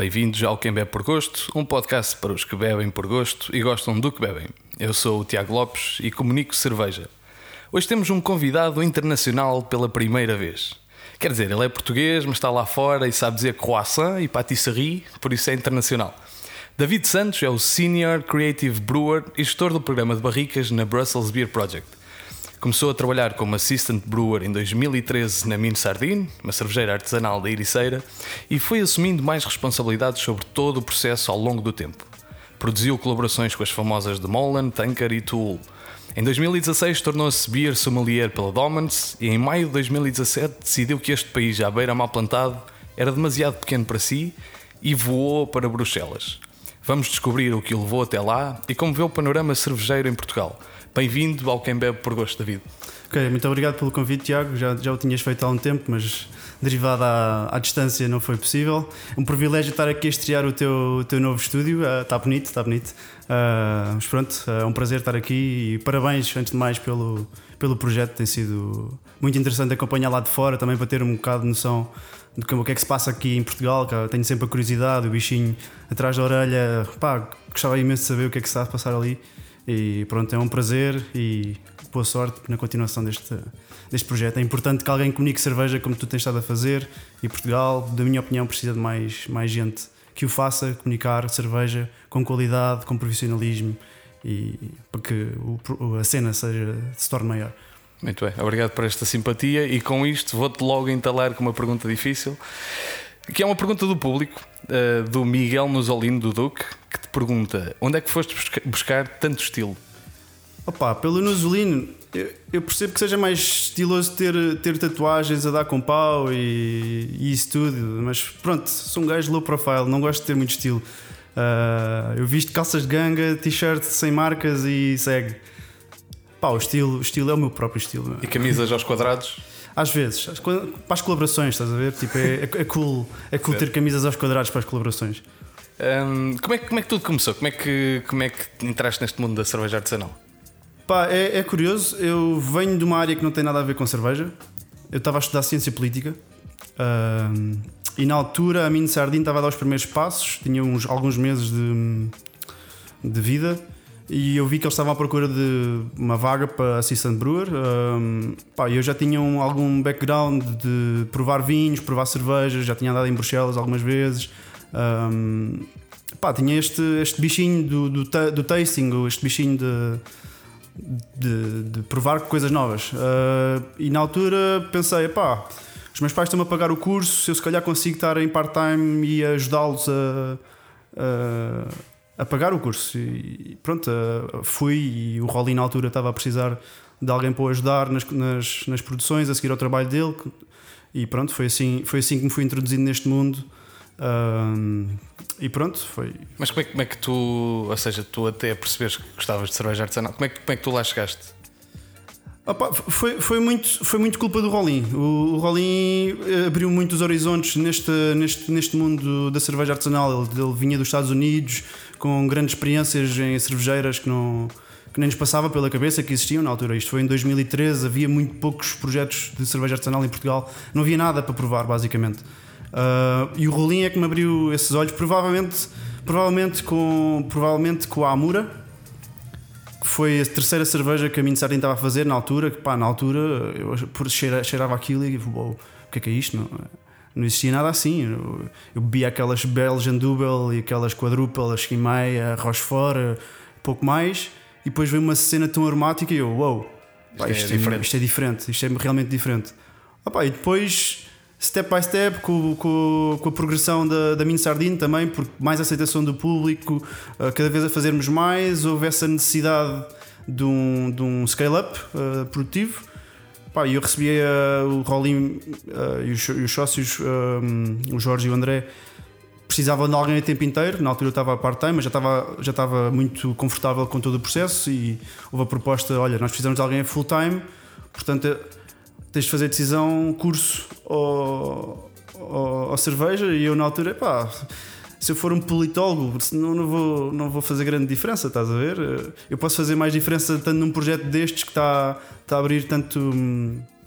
Bem-vindos ao Quem Bebe por Gosto, um podcast para os que bebem por gosto e gostam do que bebem. Eu sou o Tiago Lopes e comunico cerveja. Hoje temos um convidado internacional pela primeira vez. Quer dizer, ele é português, mas está lá fora e sabe dizer croissant e patisserie, por isso é internacional. David Santos é o Senior Creative Brewer e gestor do programa de barricas na Brussels Beer Project. Começou a trabalhar como assistant brewer em 2013 na Mine Sardine, uma cervejeira artesanal da Ericeira, e foi assumindo mais responsabilidades sobre todo o processo ao longo do tempo. Produziu colaborações com as famosas de Molen, Tanker e Tool. Em 2016 tornou-se beer sommelier pela Domans e em maio de 2017 decidiu que este país à beira mal plantado era demasiado pequeno para si e voou para Bruxelas. Vamos descobrir o que o levou até lá e como vê o panorama cervejeiro em Portugal. Bem-vindo ao Quem Bebe por Gosto, David. Ok, muito obrigado pelo convite, Tiago. Já, já o tinhas feito há um tempo, mas derivado à, à distância não foi possível. Um privilégio estar aqui a estrear o teu, o teu novo estúdio. Está uh, bonito, está bonito. Uh, mas pronto, uh, é um prazer estar aqui e parabéns, antes de mais, pelo, pelo projeto. Tem sido muito interessante acompanhar lá de fora também para ter um bocado de noção do que, o que é que se passa aqui em Portugal. Tenho sempre a curiosidade, o bichinho atrás da orelha. Pá, gostava imenso de saber o que é que se está a passar ali. E pronto, é um prazer e boa sorte na continuação deste, deste projeto. É importante que alguém comunique cerveja como tu tens estado a fazer e Portugal, da minha opinião, precisa de mais, mais gente que o faça comunicar cerveja com qualidade, com profissionalismo e para que o, a cena seja, se torne maior. Muito bem, obrigado por esta simpatia e com isto vou-te logo entalar com uma pergunta difícil, que é uma pergunta do público, uh, do Miguel Musolino do Duque, que pergunta onde é que foste buscar tanto estilo? Opa, pelo Nuzolino, eu, eu, percebo que seja mais estiloso ter, ter tatuagens a dar com pau e, e isso tudo, mas pronto, sou um gajo low profile, não gosto de ter muito estilo. Uh, eu visto calças de ganga, t-shirt sem marcas e segue. Pá, o estilo, o estilo é o meu próprio estilo. E camisas aos quadrados? Às vezes, para as colaborações, estás a ver? Tipo, é, é, é cool, é cool ter camisas aos quadrados para as colaborações. Um, como, é, como é que tudo começou? Como é que, como é que entraste neste mundo da cerveja artesanal? Pá, é, é curioso. Eu venho de uma área que não tem nada a ver com cerveja. Eu estava a estudar ciência política. Um, e na altura a Mine Sardinha estava a dar os primeiros passos, tinha uns, alguns meses de, de vida e eu vi que eles estavam à procura de uma vaga para assistant brewer. Um, pá, eu já tinha um, algum background de provar vinhos, provar cervejas, já tinha andado em Bruxelas algumas vezes. Um, pá, tinha este, este bichinho do, do, do tasting, este bichinho de, de, de provar coisas novas. Uh, e na altura pensei, pá, os meus pais estão-me a pagar o curso, se eu se calhar consigo estar em part-time e ajudá-los a, a, a, pagar o curso. E pronto, uh, fui e o Rolly na altura estava a precisar de alguém para o ajudar nas, nas, nas produções, a seguir ao trabalho dele. E pronto, foi assim, foi assim que me fui introduzido neste mundo. Um, e pronto, foi. Mas como é, como é, que tu, ou seja, tu até percebes que gostavas de cerveja artesanal, como é que, como é que tu lá chegaste? Opa, foi, foi, muito, foi muito culpa do Rolim. O, o Rolim eh, abriu muitos horizontes neste, neste, neste mundo da cerveja artesanal. Ele, ele vinha dos Estados Unidos com grandes experiências em cervejeiras que não que nem nos passava pela cabeça que existiam na altura. Isto foi em 2013, havia muito poucos projetos de cerveja artesanal em Portugal, não havia nada para provar, basicamente. Uh, e o Rolim é que me abriu esses olhos, provavelmente, provavelmente, com, provavelmente com a Amura, que foi a terceira cerveja que a Mini Sardinha estava a fazer na altura. Que, pá, na altura eu cheira, cheirava aquilo e uou, o que é que é isto? Não, não existia nada assim. Eu, eu bebia aquelas Belgian Double e aquelas quadruple, a meia, Rochefort, pouco mais, e depois veio uma cena tão aromática e eu, uou, wow, isto, é isto, é, diferente. isto é diferente, isto é realmente diferente. Ah, pá, e depois step by step, com, com, com a progressão da, da Mini Sardine também, porque mais aceitação do público, uh, cada vez a fazermos mais, houve essa necessidade de um, de um scale-up uh, produtivo. Pá, eu recebi uh, o Rolim e os, e, os, sócios, o Jorge e o André, precisavam de alguém a tempo inteiro. Na altura eu estava part-time, mas já estava, já estava muito confortável com todo o processo. E houve a proposta: olha, nós precisamos de alguém full-time, portanto tens de fazer decisão curso ou, ou, ou, cerveja e eu na altura pá, se eu for um politólogo, não, não, vou, não vou fazer grande diferença, estás a ver? Eu posso fazer mais diferença estando num projeto destes que está, está a abrir tanto.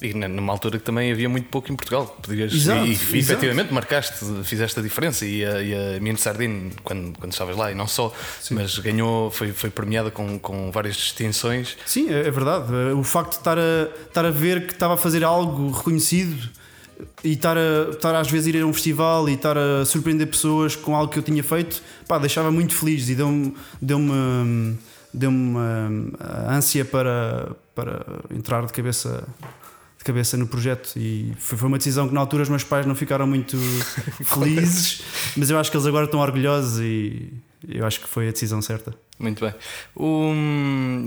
E numa altura que também havia muito pouco em Portugal. Podias, exato, e, exato. efetivamente marcaste, fizeste a diferença. E a, e a Mino Sardine, quando, quando estavas lá, e não só, Sim. mas ganhou, foi, foi premiada com, com várias distinções. Sim, é, é verdade. O facto de estar a, estar a ver que estava a fazer algo reconhecido e estar, a, estar às vezes a ir a um festival e estar a surpreender pessoas com algo que eu tinha feito, pá, deixava muito feliz e deu-me deu-me deu-me uma ânsia para, para entrar de cabeça de cabeça no projeto e foi, foi uma decisão que na altura os meus pais não ficaram muito felizes, mas eu acho que eles agora estão orgulhosos e eu acho que foi a decisão certa. Muito bem. O,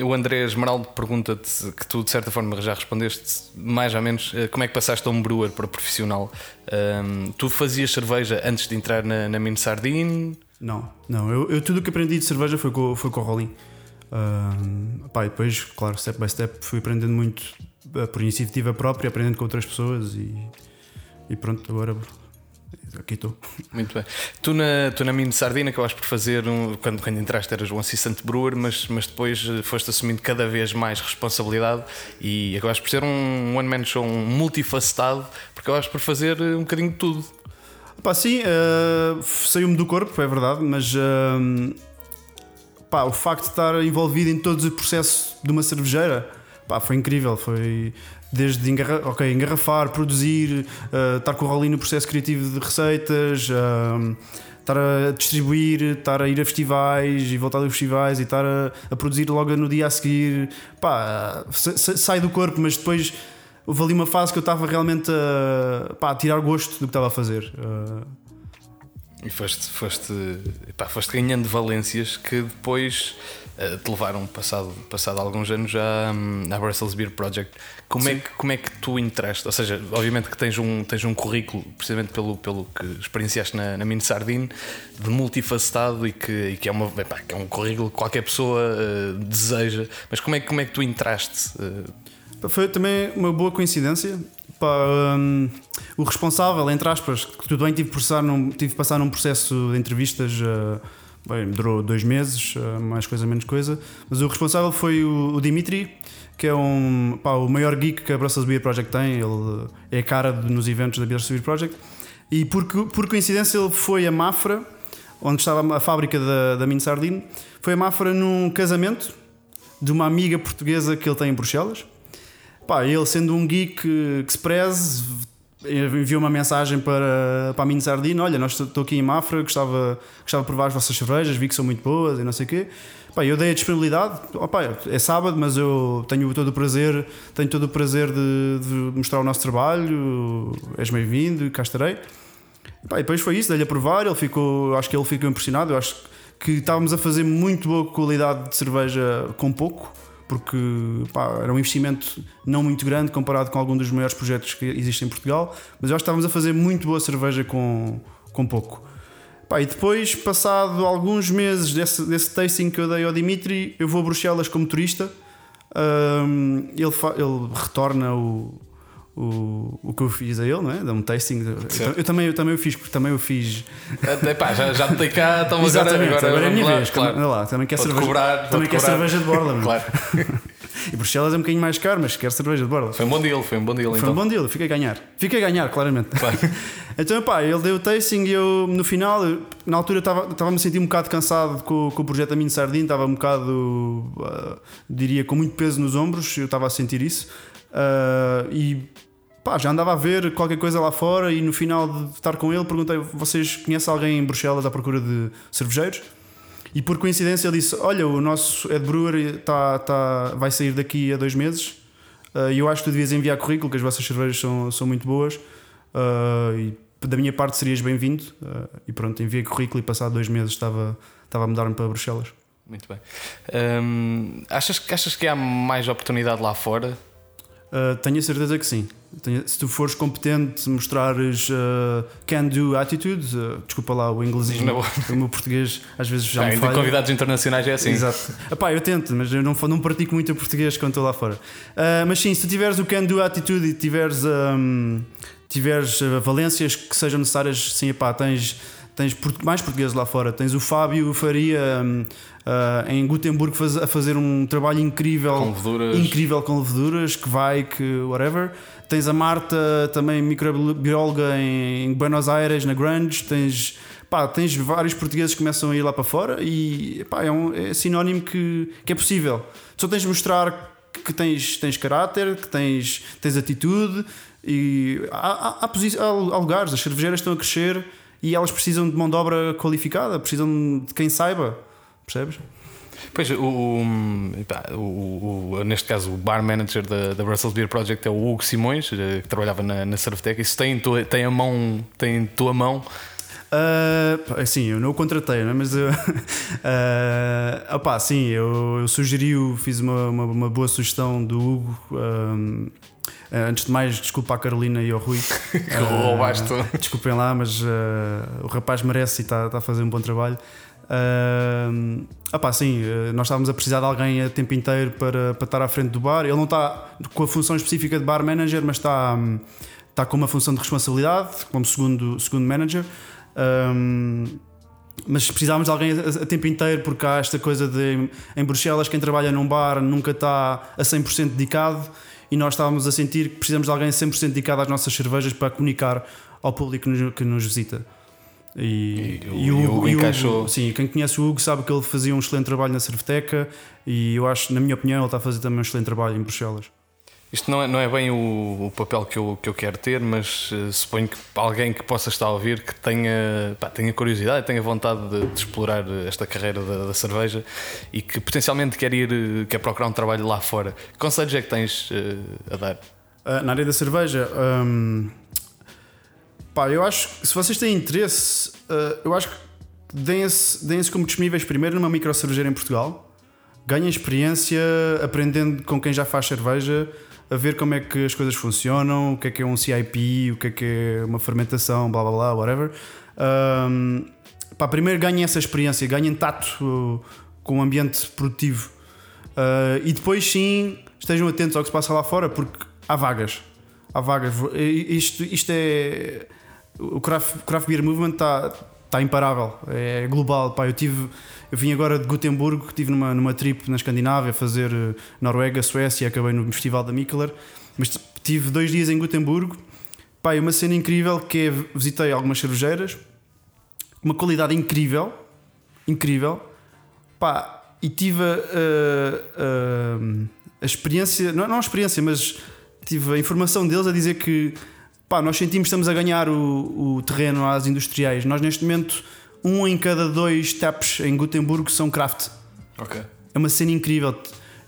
o André Esmeraldo pergunta-te que tu de certa forma já respondeste mais ou menos eh, como é que passaste a um brewer para profissional. Um, tu fazias cerveja antes de entrar na, na Mini Sardine? Não, não. Eu, eu tudo o que aprendi de cerveja foi com, foi com o Rolim. Pá, e depois, claro, step by step fui aprendendo muito eh, por iniciativa própria, aprendendo com outras pessoas e, e pronto, agora aqui estou. Muito bem. Tu na, tu na Mini Sardina acabaste por fazer, um, quando, quando entraste eras um assistente brewer, mas, mas depois eh, foste assumindo cada vez mais responsabilidade e acabaste por ser um one-man show, um multifacetado, porque acabaste por fazer eh, um bocadinho de tudo. Pá, sim, uh, saiu-me do corpo, é verdade, mas uh, pá, o facto de estar envolvido em todos os processos de uma cervejeira pá, foi incrível. Foi desde engarra okay, engarrafar, produzir, uh, estar com o Rolling no processo criativo de receitas, uh, estar a distribuir, estar a ir a festivais e voltar dos festivais e estar a, a, produzir logo no dia a seguir. Pá, sai do corpo, mas depois houve ali uma fase que eu estava realmente a, pá, a tirar gosto do que estava a fazer. Uh, e foste, foste, pá, foste ganhando valências que depois uh, te levaram, passado, passado alguns anos, à, hum, à Brussels Beer Project. Como é, que, como é que tu entraste? Ou seja, obviamente que tens um, tens um currículo, precisamente pelo, pelo que experienciaste na, na Mini Sardine, de multifacetado e que, e que, é, uma, epá, que é um currículo que qualquer pessoa uh, deseja. Mas como é, como é que tu entraste? Uh... Foi também uma boa coincidência. Pá, um, o responsável, entre aspas, que tudo bem, tive, passar num, tive que passar num processo de entrevistas. Uh, bem, durou dois meses, uh, mais coisa, menos coisa. Mas o responsável foi o, o Dimitri, que é um, pá, o maior geek que a Brussels Beer Project tem. Ele é a cara de, nos eventos da Brussels Beer Project. E por, por coincidência, ele foi a Mafra, onde estava a fábrica da, da Mini Sardine. Foi a Mafra num casamento de uma amiga portuguesa que ele tem em Bruxelas. Pá, ele sendo um geek que se preze, enviou uma mensagem para, para a Mini Olha, nós estou aqui em Mafra, gostava, gostava de provar as vossas cervejas, vi que são muito boas e não sei o quê. Pá, eu dei a disponibilidade, opa, é sábado, mas eu tenho todo o prazer, tenho todo o prazer de, de mostrar o nosso trabalho, és bem-vindo, cá estarei. Pá, e depois foi isso, dei-lhe a provar, ele ficou, acho que ele ficou impressionado, eu acho que estávamos a fazer muito boa qualidade de cerveja com pouco porque pá, era um investimento não muito grande comparado com algum dos maiores projetos que existem em Portugal, mas eu acho que estávamos a fazer muito boa cerveja com, com pouco. Pá, e depois, passado alguns meses desse, desse tasting que eu dei ao Dimitri, eu vou a Bruxelas como turista. Um, ele, ele retorna o, o, o que eu fiz a ele, não é? Dá um tasting. Eu, eu, também, eu também o fiz, porque também eu fiz. Epá, já, já me dei cá, então agora, agora, agora é a minha lá, vez. Claro. Lá, também quer cerveja, cobrar, também quer cerveja de borla. claro. E Bruxelas é um bocadinho mais caro, mas quer cerveja de borla. Foi um bom deal, foi um bom deal. Foi então. um bom deal, fiquei a ganhar. Fiquei a ganhar, claramente. Claro. então, pá, ele deu o tasting e eu, no final, na altura, estava-me a sentir um bocado cansado com, com o projeto da Mini Sardinha, estava um bocado, uh, diria, com muito peso nos ombros, eu estava a sentir isso. Uh, e pá, já andava a ver qualquer coisa lá fora e no final de estar com ele perguntei: vocês conhecem alguém em Bruxelas à procura de cervejeiros? E por coincidência ele disse: Olha, o nosso Ed Brewer tá, tá, vai sair daqui a dois meses uh, e eu acho que tu devias enviar currículo, que as vossas cervejas são, são muito boas. Uh, e da minha parte serias bem-vindo. Uh, e pronto, enviei currículo e passado dois meses estava, estava a mudar-me para Bruxelas. Muito bem. Um, achas, achas que há mais oportunidade lá fora? Uh, tenho a certeza que sim. Se tu fores competente, mostrares uh, can-do attitude, uh, desculpa lá o inglesismo, o meu português às vezes já não, me falha. convidados internacionais é assim. Exato. Epá, eu tento, mas eu não, não pratico muito o português quando estou lá fora. mas sim, se tu tiveres o can-do attitude e tiveres, um, tiveres valências que sejam necessárias, sim, epá, tens tens mais portugueses lá fora. Tens o Fábio Faria um, uh, em Gutenberg faz, a fazer um trabalho incrível com leveduras. incrível com leveduras, que vai, que whatever. Tens a Marta, também microbióloga em, Buenos Aires, na Grunge. Tens, pá, tens vários portugueses que começam a ir lá para fora e pá, é, um, é sinónimo que, que é possível. Só tens de mostrar que tens, tens caráter, que tens, tens atitude e há, há, há, há lugares, as cervejeiras estão a crescer e elas precisam de mão de obra qualificada, precisam de quem saiba, percebes? Pois, o, o, o, neste caso, o bar manager da, da Brussels Beer Project é o Hugo Simões, eh, que trabalhava na, na Cerveteca. Isso tem, tem a mão, tem tua mão. Uh, sim, eu não o contratei, né? mas eu, uh, opá, sim, eu, eu sugeri, fiz uma, uma, uma, boa sugestão do Hugo. Um, Uh, antes de mais, desculpa à Carolina e ao Rui. que roubaste. Uh, desculpem lá, mas uh, o rapaz merece e está tá a fazer um bom trabalho. Uh, opá, sim, nós estávamos a precisar de alguém a tempo inteiro para, para estar à frente do bar. Ele não está com a função específica de bar manager, mas está, um, está com uma função de responsabilidade, como segundo, segundo manager. Mas precisávamos de alguém a, tempo inteiro porque há esta coisa de em Bruxelas quem trabalha num bar nunca está a 100% dedicado e nós estávamos a sentir que precisamos de alguém 100% dedicado às nossas cervejas para comunicar ao público que nos visita. E, e, e, o, e o Hugo encaixou. Hugo, sim, quem conhece o Hugo sabe que ele fazia um excelente trabalho na Cerveteca e eu acho, na minha opinião, ele está a fazer também um excelente trabalho em Bruxelas. Isto não é, não é bem o, o papel que eu, que eu quero ter, mas uh, suponho que alguém que possa estar a ouvir que tenha, pá, tenha curiosidade, tenha vontade de, de explorar esta carreira da, da, cerveja e que potencialmente quer ir, eh, quer procurar um trabalho lá fora. Que conselhos é que tens uh, a dar? Uh, na área da cerveja, um, pá, eu acho que se vocês têm interesse, eu acho que deem-se deem como disponíveis primeiro numa micro cervejeira em Portugal, ganhem experiência aprendendo com quem já faz cerveja a ver como é que as coisas funcionam, o que é que é um CIP, o que é que é uma fermentação, blá blá blá, whatever. Um, pá, primeiro ganhem essa experiência, ganhem tato uh, com o ambiente produtivo uh, e depois sim estejam atentos ao que se passa lá fora porque há vagas. Há vagas. Isto, isto é. O craft, craft Beer Movement está tá imparável, é global. Pá, eu tive eu vim agora de Gotemburgo, estive numa, numa trip na Escandinávia a fazer eh, Noruega, Suécia acabei no Festival da Mikkeler. Mas tive dois dias em Gotemburgo. Pá, uma cena incrível que é visitei algumas cervejeiras, uma qualidade incrível, incrível. Pá, e tive a, a, a experiência, não, não a experiência, mas tive a informação deles a dizer que pá, nós sentimos que estamos a ganhar o, o terreno às industriais. Nós neste momento um em cada dois taps em Gutenberg são craft. Ok. É uma cena incrível.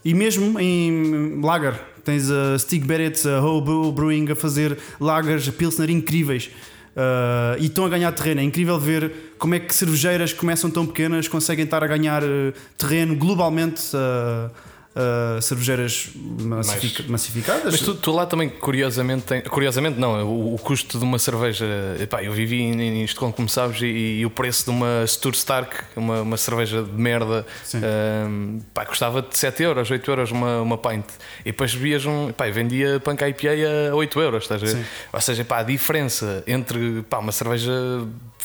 E mesmo em lager, tens a Stig Barrett, a Hobo Brewing a fazer lagers, pilsner incríveis. Uh, e estão a ganhar terreno. É incrível ver como é que cervejeiras que começam tão pequenas conseguem estar a ganhar uh, terreno globalmente. Uh, uh, cervejeiras massific Mais... massificadas. Mas tu, tu, lá também, curiosamente, tem, curiosamente não, o, o, custo de uma cerveja. Epá, eu vivi em como sabes, e, e, o preço de uma Stur Stark, uma, uma cerveja de merda, uh, pá, custava de 7 euros, 8 euros uma, uma pint. E depois vias um. Pá, vendia punk IPA a 8 euros, estás a ver? Ou seja, pá, a diferença entre pá, uma cerveja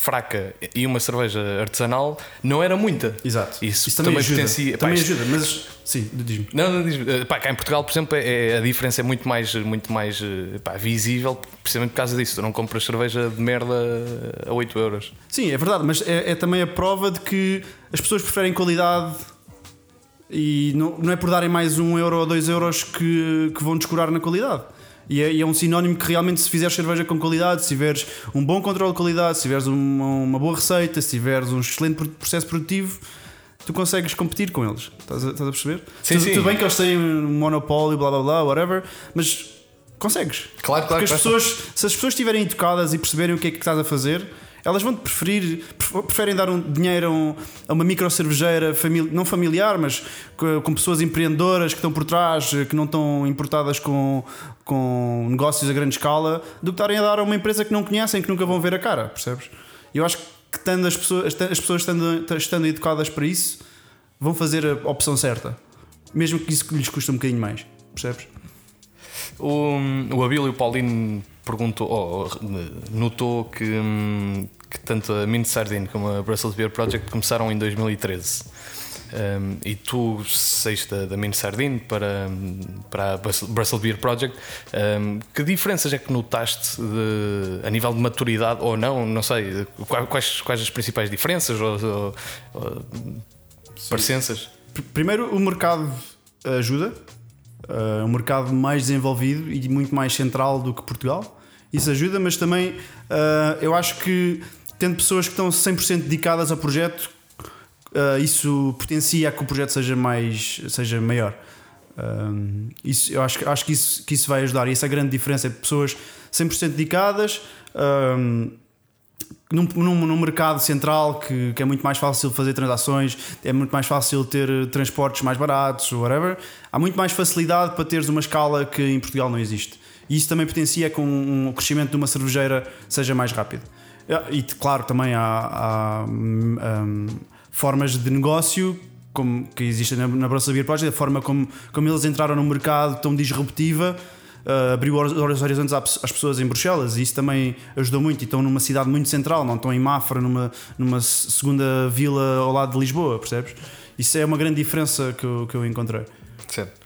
fraca e uma cerveja artesanal não era muita. Exato. Isso, Isso também, ajuda. Potencia, também pá, ajuda, mas sim, diz-me. Não, não diz eh, pá, cá em Portugal, por exemplo, é, é, a diferença é muito mais, muito mais eh, pá, visível, precisamente por causa disso. Tu não compras cerveja de merda a 8 euros. Sim, é verdade, mas é, é também a prova de que as pessoas preferem qualidade e não, não é por darem mais um euro ou dois euros que, que vão descurar na qualidade. E é, e é, um sinónimo que realmente, se fizeres cerveja com qualidade, se tiveres um bom controle de qualidade, se tiveres uma, uma boa receita, se tiveres um excelente processo produtivo, tu consegues competir com eles. Estás a, estás a perceber? Sim, tudo, sim. tudo bem que eles têm um monopólio, blá blá blá, whatever, mas consegues. Claro, claro. Porque as pessoas, se as pessoas estiverem educadas e perceberem o que é que estás a fazer, elas vão preferir, preferem dar um dinheiro a uma micro cervejeira, não familiar, mas com pessoas empreendedoras que estão por trás, que não estão importadas com, com negócios a grande escala, do que estarem a dar a uma empresa que não conhecem, que nunca vão ver a cara, percebes? Eu acho que tendo as pessoas, as pessoas estando, estando educadas para isso, vão fazer a opção certa, mesmo que isso lhes custe um bocadinho mais, percebes? O, o Abílio e o Paulino perguntou, oh, notou que, que tanto a Mint Sardine como a Brussels Beer Project começaram em 2013. Um, e tu saíste da, da Mint Sardine para, para a Brussels Beer Project. Um, que diferenças é que notaste de, a nível de maturidade ou não? Não sei. Quais, quais as principais diferenças ou, ou, ou parecenças? Primeiro, o mercado ajuda. Uh, um mercado mais desenvolvido e muito mais central do que Portugal. Isso ajuda, mas também uh, eu acho que tendo pessoas que estão 100% dedicadas ao projeto, uh, isso potencia que o projeto seja mais seja maior. Isso, eu acho, acho que, isso, que isso vai ajudar. E essa é a grande diferença de pessoas 100% dedicadas num, num, num, mercado central que, que é muito mais fácil fazer transações, é muito mais fácil ter transportes mais baratos, whatever. Há muito mais facilidade para teres uma escala que em Portugal não existe. E isso também potencia que um, o crescimento de uma cervejeira seja mais rápido. E claro, também há, há um, formas de negócio como, que existem na, na Brussels Beer Project, a forma como, como eles entraram no mercado tão disruptiva. Uh, abriu os horizontes às pessoas em Bruxelas e isso também ajudou muito. E estão numa cidade muito central, não estão em Mafra, numa, numa segunda vila ao lado de Lisboa, percebes? Isso é uma grande diferença que eu, que eu encontrei. Certo.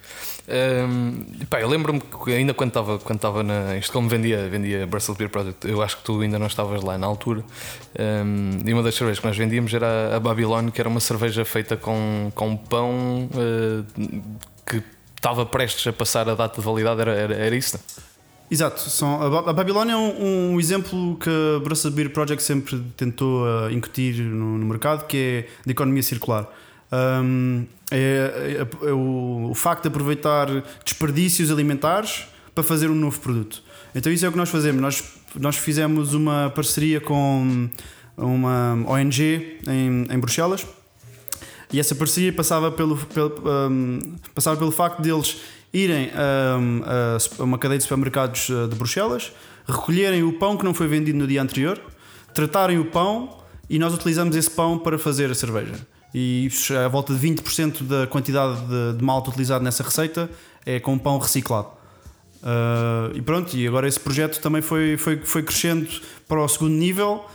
Um, pá, eu lembro-me que ainda quando estava quando estava na. Isto como vendia, vendia Brussels Beer Project, eu acho que tu ainda não estavas lá na altura. Um, e uma das cervejas que nós vendíamos era a Babylon, que era uma cerveja feita com, com pão uh, que estava prestes a passar a data de validade, era, era, era isso? Não? Exato, são, a Babilónia é um, um, exemplo que a Brussels Beer Project sempre tentou uh, incutir no, no mercado, que é de economia circular um, é, é, é o, o, facto de aproveitar desperdícios alimentares para fazer um novo produto. Então isso é o que nós fazemos. Nós, nós fizemos uma parceria com uma ONG em, em Bruxelas e essa parceria passava pelo, pelo um, passava pelo facto deles irem um, a uma cadeia de supermercados uh, de Bruxelas, recolherem o pão que não foi vendido no dia anterior, tratarem o pão e nós utilizamos esse pão para fazer a cerveja e a volta de 20% da quantidade de, de malta utilizado nessa receita é com pão reciclado. Uh, e pronto, e agora esse projeto também foi, foi, foi crescendo para o segundo nível,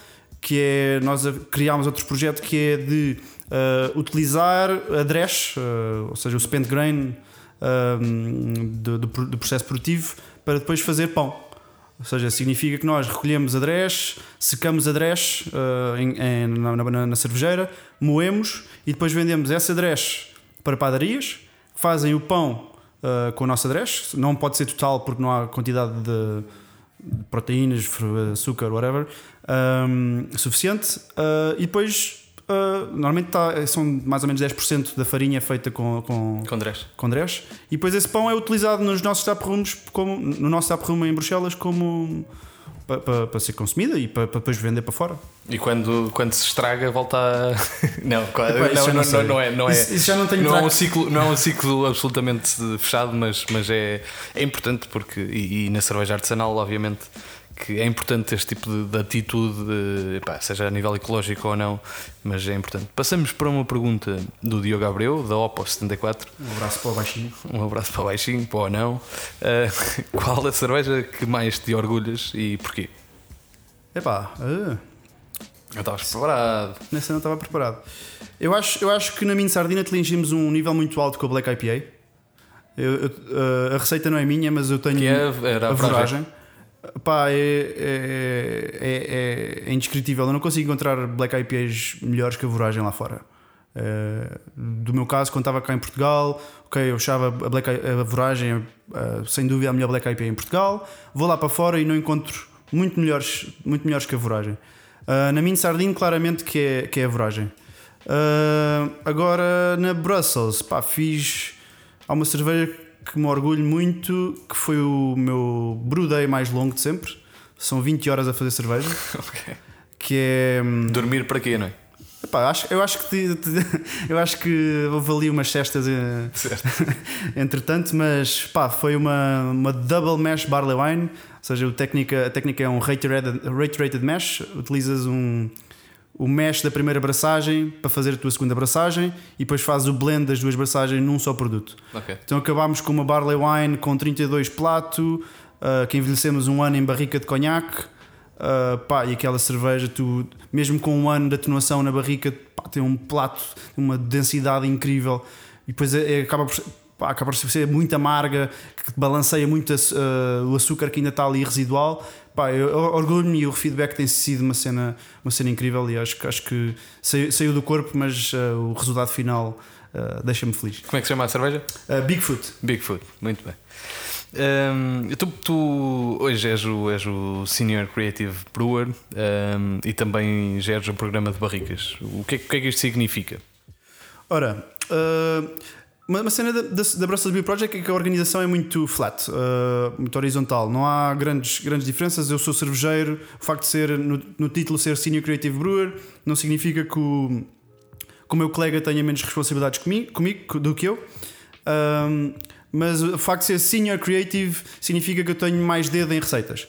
que é nós criámos outro projeto que é de uh, utilizar a dresch, uh, ou seja, o spent grain do, do, do processo produtivo, para depois fazer pão. Ou seja, significa que nós recolhemos adrés, secamos adrés uh, em, em, na, na, na, cervejeira, moemos e depois vendemos essa adrés para padarias, que fazem o pão com o nosso adrés. Não pode ser total porque não há quantidade de, proteínas, açúcar, whatever, um, suficiente. Uh, e depois Uh, normalmente tá, são mais ou menos 10% da farinha feita com, com, com, dress. com dress. E depois esse pão é utilizado nos nossos taprooms, como, no nosso taproom em Bruxelas, como para, para, para ser consumida e para, para, depois vender para fora. E quando, quando se estraga, volta a. não, Epá, não, não, não, não, é. Não é, isso, isso já não, tem não, é um ciclo, não é um ciclo absolutamente fechado, mas, mas é, é importante porque. E, e na cerveja artesanal, obviamente que é importante este tipo de, de atitude, epá, seja a nível ecológico ou não, mas é importante. Passamos para uma pergunta do Diogo Abreu, da Oppo 74. Um abraço para o baixinho. Um abraço para o baixinho, para o não. Uh, qual a cerveja que mais te orgulhas e porquê? Epá, uh. Eu estava preparado. Nessa não estava preparado. Eu acho, eu acho que na minha sardina atingimos um nível muito alto com a Black IPA. Eu, eu, uh, a receita não é minha, mas eu tenho que é, era a, a voragem. Pá, é, é, é, é, indescritível. Eu não consigo encontrar Black IPAs melhores que a Voragem lá fora. É, do meu caso, quando estava cá em Portugal, ok, eu achava a, Black, a Voragem sem dúvida a melhor Black IPA em Portugal. Vou lá para fora e não encontro muito melhores, muito melhores que a Voragem. Uh, na minha sardinha, claramente que é, que é a Voragem. Uh, agora na Brussels, pá, fiz. Há uma cerveja que me orgulho muito, que foi o meu day mais longo de sempre. São 20 horas a fazer cerveja. ok. Que é. Hum, Dormir para quê, não é? Epá, acho, eu acho que eu acho que houve ali umas cestas eh, entretanto, mas pá, foi uma, uma double mash barley wine, ou seja, a técnica, a técnica é um rate rated, rate rated mash, utilizas um, o mesh da primeira abraçagem para fazer a tua segunda abraçagem e depois fazes o blend das duas abraçagens num só produto. Okay. Então acabámos com uma Barley Wine com 32 plato, uh, que envelhecemos um ano em barrica de conhaque. Uh, pá, e aquela cerveja, tu, mesmo com um ano de atenuação na barrica, pá, tem um plato, uma densidade incrível e depois é, é, acaba, por, pá, acaba por ser muito amarga, que balanceia muito uh, o açúcar que ainda está ali residual. Pá, eu, orgulho-me e o feedback tem sido uma cena, uma cena incrível e acho, acho que saiu, saiu do corpo, mas uh, o resultado final deixa-me feliz. Como é que se chama a cerveja? Bigfoot. Bigfoot, muito bem. Um, tu, tu, hoje és o, és o Senior Creative Brewer um, e também geres o programa de barricas. O que é, o que, é que isto significa? Ora, uh, uma, cena da, da, da Brussels Beer Project é que a organização é muito flat, uh, muito horizontal. Não há grandes, grandes diferenças. Eu sou cervejeiro. O facto de ser no, no título ser Senior Creative Brewer não significa que o, que o meu colega tenha menos responsabilidades comigo, comigo do que eu. Um, mas o facto de ser senior creative significa que eu tenho mais dedo em receitas.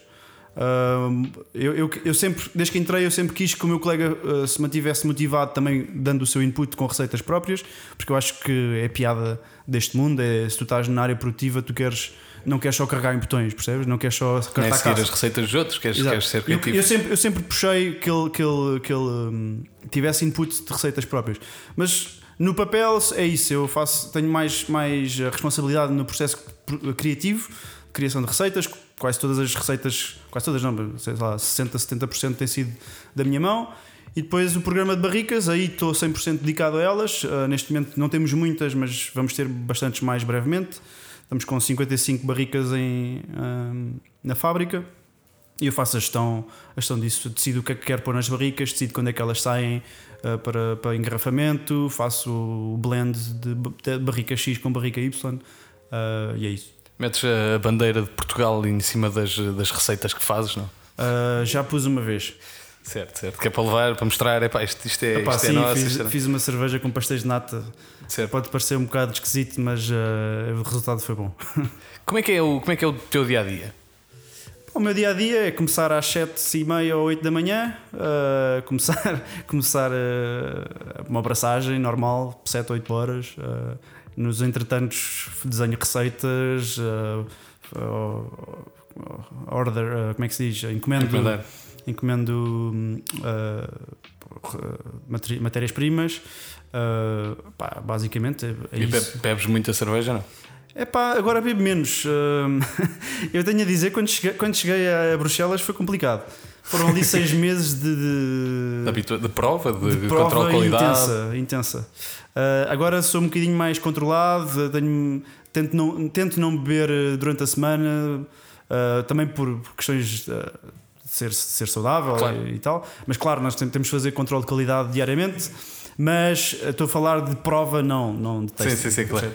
Eu, eu, eu, sempre, desde que entrei, eu sempre quis que o meu colega uh, se mantivesse motivado também dando o seu input com receitas próprias, porque eu acho que é piada deste mundo. É se tu estás na área produtiva, tu queres não queres só carregar em botões, percebes? Não queres só carregar é seguir as receitas dos outros, queres, queres ser criativo. Eu, eu, sempre, eu sempre puxei que ele, que ele, que ele um, tivesse input de receitas próprias, mas no papel é isso, eu faço, tenho mais, mais responsabilidade no processo criativo, criação de receitas, quase todas as receitas, quase todas não, sei lá, 60, 70% tem sido da minha mão. E depois o programa de barricas, aí estou 100% dedicado a elas. Uh, neste momento não temos muitas, mas vamos ter bastantes mais brevemente. Estamos com 55 barricas em, uh, na fábrica e eu faço a gestão, a gestão disso. Decido o que é que quero pôr nas barricas, decido quando é que elas saem, uh, para, para engarrafamento, faço o blend de, de barrica X com barrica Y uh, e é isso. Metes a bandeira de Portugal em cima das, das receitas que fazes, não? Uh, já pus uma vez. Certo, certo. Que é para levar, para mostrar, epá, isto, isto é, Epá, isto é sim, nosso. Fiz, é... fiz, uma cerveja com pastéis de nata. Certo. Pode parecer um bocado esquisito, mas uh, o resultado foi bom. Como é que é o, como é, que é o teu dia a dia? O meu dia a dia é começar às 7 e meia ou 8 da manhã, uh, começar, começar uh, uma abraçagem normal, 7 8 horas. Uh, nos entretantos, desenho receitas, order, como é que se diz? Encomendo, encomendo matérias-primas. basicamente é e isso. bebes muita cerveja, não? É pá, agora bebo menos. eu tenho a dizer, quando cheguei, quando cheguei a Bruxelas foi complicado. Foram ali seis meses de. De, de prova, de, de prova controle de qualidade. Intensa, intensa. Uh, agora sou um bocadinho mais controlado, tenho, tento, não, tento não beber durante a semana, uh, também por questões de ser, ser saudável claro. e, e, tal. Mas claro, nós temos de fazer controle de qualidade diariamente. Mas estou a falar de prova, não, não de Sim, sim, sim, claro.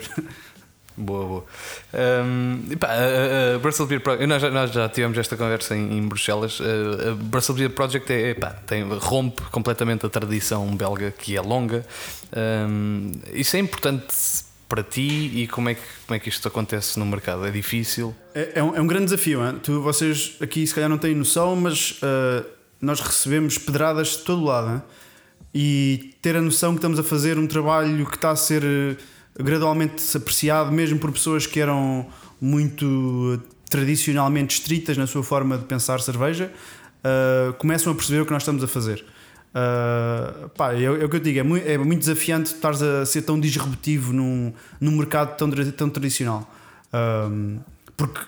Boa, boa. Um, pá, a, Beer Project, nós já, nós já tivemos esta conversa em, em Bruxelas. A, a Brussels Beer Project é, pá, tem, rompe completamente a tradição belga que é longa. Um, isso é importante para ti e como é, que, como é que isto acontece no mercado? É difícil? É, é, um, é um, grande desafio. Tu, vocês aqui se calhar não têm noção, mas uh, nós recebemos pedradas de todo lado. Hein? E ter a noção que estamos a fazer um trabalho que está a ser gradualmente apreciado, mesmo por pessoas que eram muito tradicionalmente estritas na sua forma de pensar cerveja, uh, começam a perceber o que nós estamos a fazer. Uh, pá, é, é, o que eu digo, é muito, é muito desafiante estar a ser tão disruptivo num, num mercado tão, tão tradicional. Uh, porque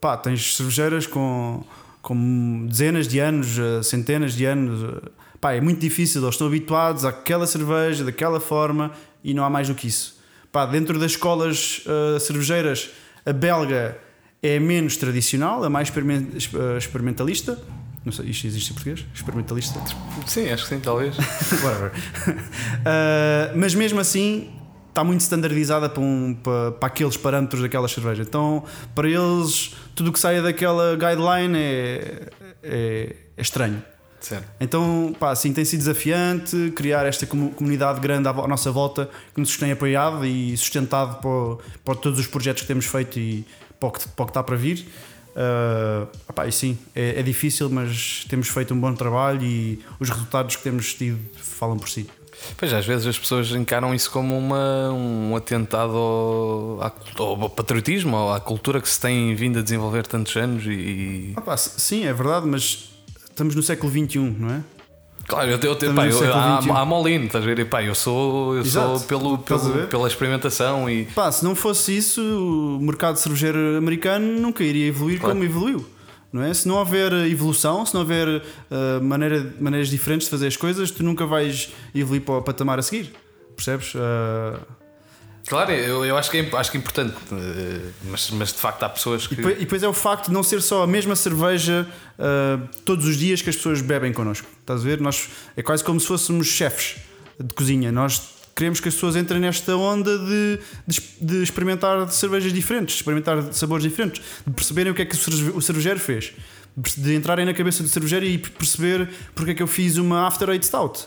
pá, tens cervejeiras com, com dezenas de anos, centenas de anos. Pá, é muito difícil, eles estão habituados àquela cerveja, daquela forma, e não há mais do que isso. Pá, dentro das escolas uh, cervejeiras, a belga é menos tradicional, a mais eh, experimentalista. Não sei, isto existe em português? Experimentalista? Sim, acho que sim, talvez. Whatever. uh, mas mesmo assim, está muito standardizada para, um, para, para, aqueles parâmetros daquela cerveja. Então, para eles, tudo o que saia daquela guideline é, é, é estranho. Certo. Então, pá, assim tem sido desafiante criar esta comunidade grande à nossa volta que nos tem apoiado e sustentado para, para todos os projetos que temos feito e para o que, para o que está para vir. Uh, opá, e sim, é, é, difícil, mas temos feito um bom trabalho e os resultados que temos tido falam por si. Pois às vezes as pessoas encaram isso como uma, um atentado ao, ao, patriotismo, à cultura que se tem vindo a desenvolver tantos anos e. Opa, sim, é verdade, mas estamos no século XXI, não é? Claro, eu, eu, eu, pá, eu, há, há molino, estás a ver? Pá, eu sou, eu sou pelo, pelo pela experimentação e. Pá, se não fosse isso, o mercado cervejeiro americano nunca iria evoluir claro. como evoluiu. Não é? Se não houver evolução, se não houver uh, maneira, maneiras diferentes de fazer as coisas, tu nunca vais evoluir para o patamar a seguir. Percebes? Uh... Claro, eu, eu acho, que é, acho que é importante, uh, mas, mas de facto há pessoas que. E depois, e depois, é o facto de não ser só a mesma cerveja todos os dias que as pessoas bebem connosco. Estás a ver? Nós, é quase como se fôssemos chefes de cozinha. Nós queremos que as pessoas entrem nesta onda de, de, de experimentar cervejas diferentes, experimentar sabores diferentes, de perceberem o que é que o cervejeiro fez, de entrarem na cabeça do cervejeiro e perceber porque é que eu fiz uma After Eight Stout.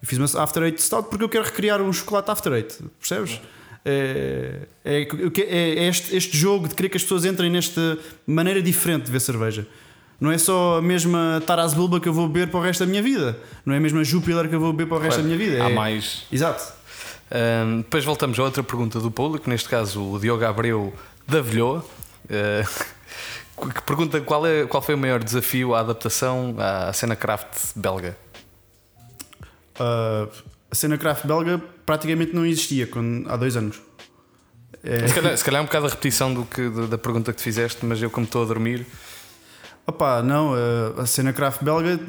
Eu fiz uma After Eight Stout porque eu quero recriar um chocolate After Eight, percebes? É, é, é, é este, este jogo de querer que as pessoas entrem nesta maneira diferente de ver cerveja. Não é só a mesma Taras Bulba que eu vou beber para o resto da minha vida. Não é a mesma Jupiler que eu vou beber para o resto claro, da minha vida. Há é... mais. Exato. Um, depois voltamos a outra pergunta do público, neste caso o Diogo Abreu da Vilhô, uh, que pergunta qual, é, qual foi o maior desafio à adaptação à cena craft belga. Uh, a cena craft belga praticamente não existia quando, há dois anos. É... Se, calhar, se calhar é um bocado a repetição do que, da pergunta que te fizeste, mas eu, como estou a dormir. Opa, não, a cena craft belga,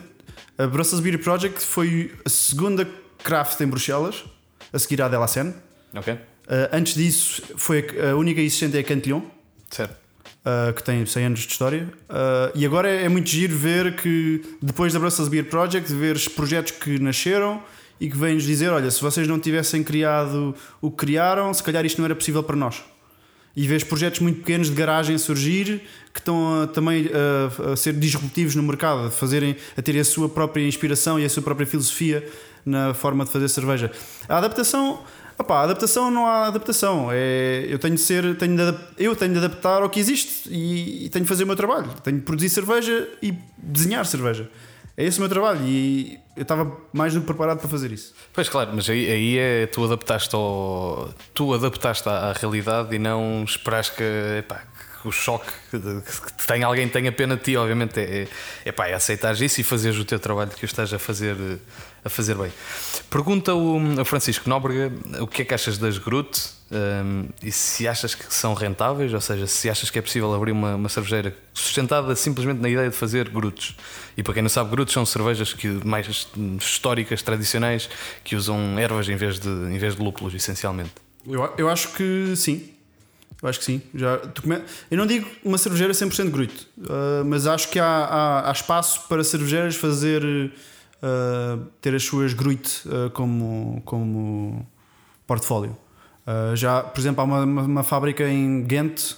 a Brussels Beer Project foi a segunda craft em Bruxelas a seguir à Delacene. Ok. Antes disso, foi a única existente é a Cantillon. Certo. Uh, que tem 100 anos de história. Uh, e agora é, é, muito giro ver que, depois da Brussels Beer Project, ver os projetos que nasceram e que vêm-nos dizer: olha, se vocês não tivessem criado o que criaram, se calhar isto não era possível para nós. E vês projetos muito pequenos de garagem surgir que estão a, também a, a, ser disruptivos no mercado, a, fazerem, a terem a sua própria inspiração e a sua própria filosofia na forma de fazer cerveja. A adaptação. Opa, a adaptação não há adaptação. É, eu tenho de ser, tenho de, eu tenho de adaptar ao que existe e, e, tenho de fazer o meu trabalho. Tenho de produzir cerveja e desenhar cerveja. É esse o meu trabalho e eu estava mais do que preparado para fazer isso. Pois claro, mas aí, aí é tu adaptaste ao tu adaptaste à, à realidade e não esperaste que, epá, o choque que, que tem alguém tenha pena de ti, obviamente, é, é, pá, é aceitar isso e fazeres o teu trabalho que o estás a fazer, a fazer bem. Pergunta o, Francisco Nóbrega o que é que achas das Groot um, e se achas que são rentáveis, ou seja, se achas que é possível abrir uma, uma cervejeira sustentada simplesmente na ideia de fazer grutos. E para quem não sabe, grutos são cervejas que, mais históricas, tradicionais, que usam ervas em vez de, em vez de lúpulos, essencialmente. Eu, eu acho que sim, eu acho que sim. Já, come... Eu não digo uma cervejeira 100% gruito, uh, mas acho que há, há, há, espaço para cervejeiras fazer. Uh, ter as suas gruite uh, como, como portfólio. já, por exemplo, há uma, uma, uma fábrica em Ghent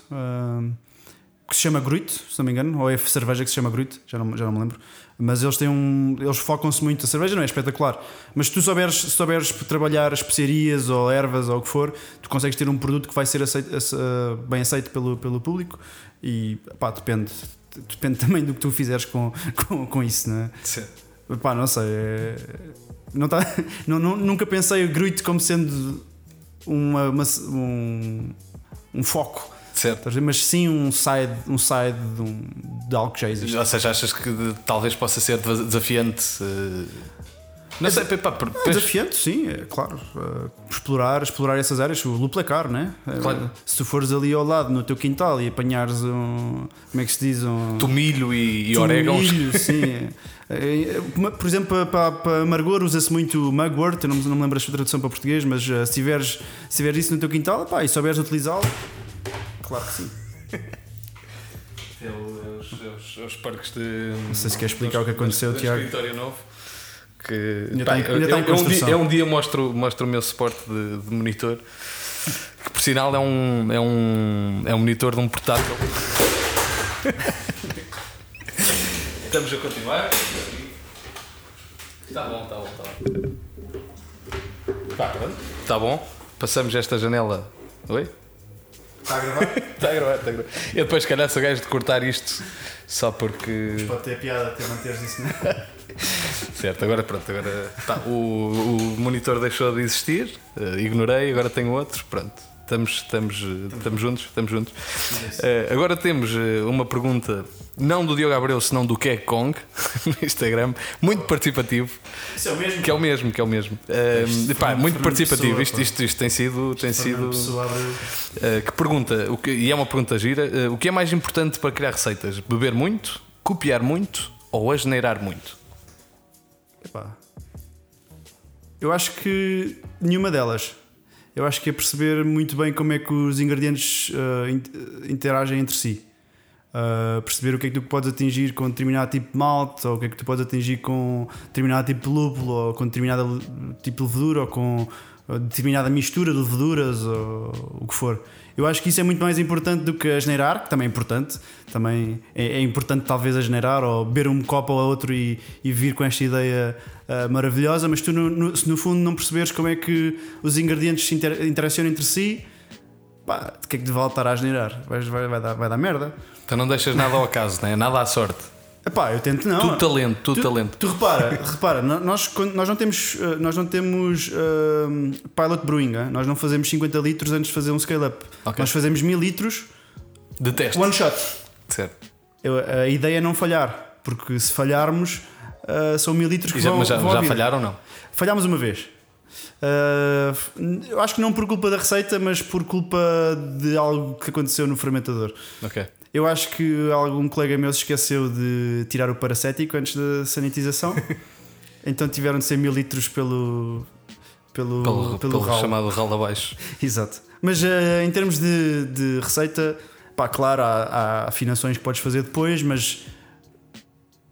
que se chama Gruit, se não me engano, ou é cerveja que se chama Gruit, já não, já não me lembro. Mas eles têm um. Eles focam-se muito. A cerveja não é espetacular, mas se tu souberes, se souberes trabalhar especiarias ou ervas ou o que for, tu consegues ter um produto que vai ser aceito, bem aceito pelo, pelo público e pá, depende. Depende também do que tu fizeres com, com, com isso, não é? Sim. Pá, não sei. É, não tá, não, não, nunca pensei o Gruit como sendo uma, uma um, um foco Certo. Mas sim um side, um side de, um, de algo que já existe. Ou seja, achas que talvez possa ser desafiante? Uh... Não é, sei, pá, é desafiante, sim, é claro. Uh, explorar, explorar essas áreas, o lúpulo é caro, né? Claro. Uh, se tu fores ali ao lado no teu quintal e apanhares um. Como é que se diz? Um. Tomilho e, e orégãos. Tomilho, sim. É, por exemplo, para, para amargor usa-se muito mugwort, eu não, não me lembro a tradução para português, mas se, tiveres, se tiveres isso no teu quintal pá, e souberes utilizá-lo, Claro que sim. É, os, é, os, é os parques de. Não sei se quer explicar o que aconteceu, Tiago. Escritório Novo. Que, ainda pá, está, ainda está em é, um dia, um dia mostro, mostro o meu suporte de, de, monitor. Que por sinal é um, é um, é um monitor de um portátil. Estamos a continuar. Está bom, está bom, está bom. Está bom. Está bom. Passamos esta janela. Oi? Está a gravar? está a gravar, está a gravar. Eu depois, se calhar, sou gajo de cortar isto só porque. Mas pode ter piada ter manteres isso, não é? certo, agora pronto, agora tá, o, o monitor deixou de existir, uh, ignorei, agora tenho outro, pronto. Estamos, estamos, estamos juntos, estamos juntos. Uh, agora temos uma pergunta, não do Diogo Abreu, senão do Kek Kong, no Instagram, muito participativo. Isso é o mesmo? Que é o mesmo, que é o mesmo. Uh, pá, muito participativo. Pessoa, isto, isto, isto, tem sido. Tem sido uh, que pergunta, o que, e é uma pergunta gira: o que é mais importante para criar receitas? Beber muito, copiar muito ou asneirar muito? Epá. Eu acho que nenhuma delas. Eu acho que é perceber muito bem como é que os ingredientes uh, interagem entre si. Uh, perceber o que é que tu podes atingir com determinado tipo de malte, ou o que é que tu podes atingir com determinado tipo de lúpulo, ou com determinado tipo de levedura, ou com determinada mistura de leveduras, ou o que for. Eu acho que isso é muito mais importante do que a generar, que também é importante. Também é, é importante, talvez, a generar ou beber um copo ou outro e, e vir com esta ideia uh, maravilhosa. Mas tu, no, no, se no fundo não perceberes como é que os ingredientes inter, interacionam entre si, pá, de que é que te vale estar a generar? Vai, vai, vai, dar, vai dar merda. Então não deixas nada ao acaso, né? nada à sorte. Epá, eu tento não. Tudo talento, tudo tu, talento. Tu repara, repara, nós, nós não temos, eh, nós não temos uh, pilot brewing, hein? nós não fazemos 50 litros antes de fazer um scale-up. Okay. Nós fazemos 1000 litros de teste. One shot. Certo. Eu, a ideia é não falhar, porque se falharmos uh, são 1000 litros que já, vão, Mas já, vão já falharam ou não? Falhámos uma vez. Uh, eu acho que não por culpa da receita, mas por culpa de algo que aconteceu no fermentador. Ok. Eu acho que algum colega meu se esqueceu de tirar o paracético antes da sanitização. então tiveram de ser mil litros pelo. Pelo, pelo, pelo, pelo chamado ralo abaixo. Exato. Mas uh, em termos de, de receita, pá, claro, há, há afinações que podes fazer depois, mas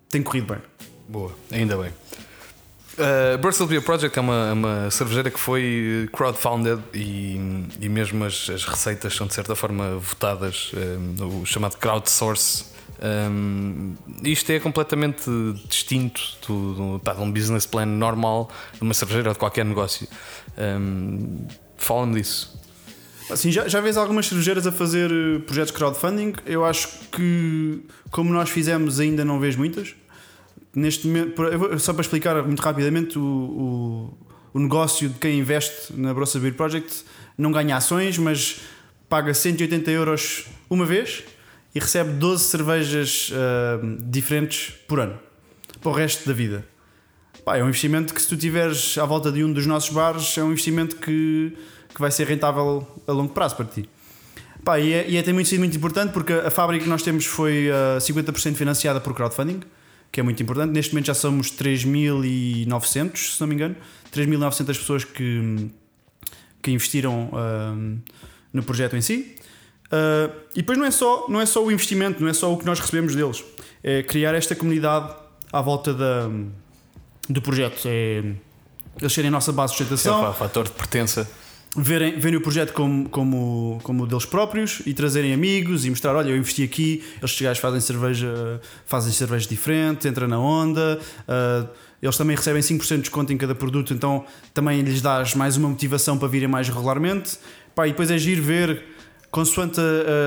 tem corrido bem. Boa, ainda bem. Uh, Bristol Beer Project é uma, uma cervejeira que foi crowdfunded e, e mesmo as, as receitas são de certa forma votadas, um, o chamado crowdsource. Um, isto é completamente distinto do, do, de um business plan normal de uma cervejeira ou de qualquer negócio. Um, Fala-me disso. Assim, já, já vês algumas cervejeiras a fazer eh, projetos crowdfunding. Eu acho que, como nós fizemos, ainda não vês muitas neste momento, só para explicar muito rapidamente, o, o, o negócio de quem investe na Brossa Beer Project não ganha ações, mas paga 180 euros uma vez e recebe 12 cervejas uh, diferentes por ano para o resto da vida. Pá, é um investimento que, se tu tiveres à volta de um dos nossos bares, é um investimento que, que vai ser rentável a longo prazo para ti. Pá, e, é, e é, muito, sido muito importante porque a fábrica que nós temos foi uh, 50% financiada por crowdfunding que é muito importante. Neste momento já somos 3.900, se não me engano, 3.900 pessoas que, que investiram uh, no projeto em si. Uh, e depois não é, só, não é só o investimento, não é só o que nós recebemos deles, é criar esta comunidade à volta da, do projeto. É, eles serem a nossa base de sustentação. É o fator de pertença verem, verem o projeto como, como, como deles próprios e trazerem amigos e mostrar: olha, eu investi aqui, estes gajos fazem cerveja, fazem cerveja diferente, entra na onda. Uh, eles também recebem 5% de desconto em cada produto, então também lhes dás mais uma motivação para virem mais regularmente. Pá, e depois é giro ver, consoante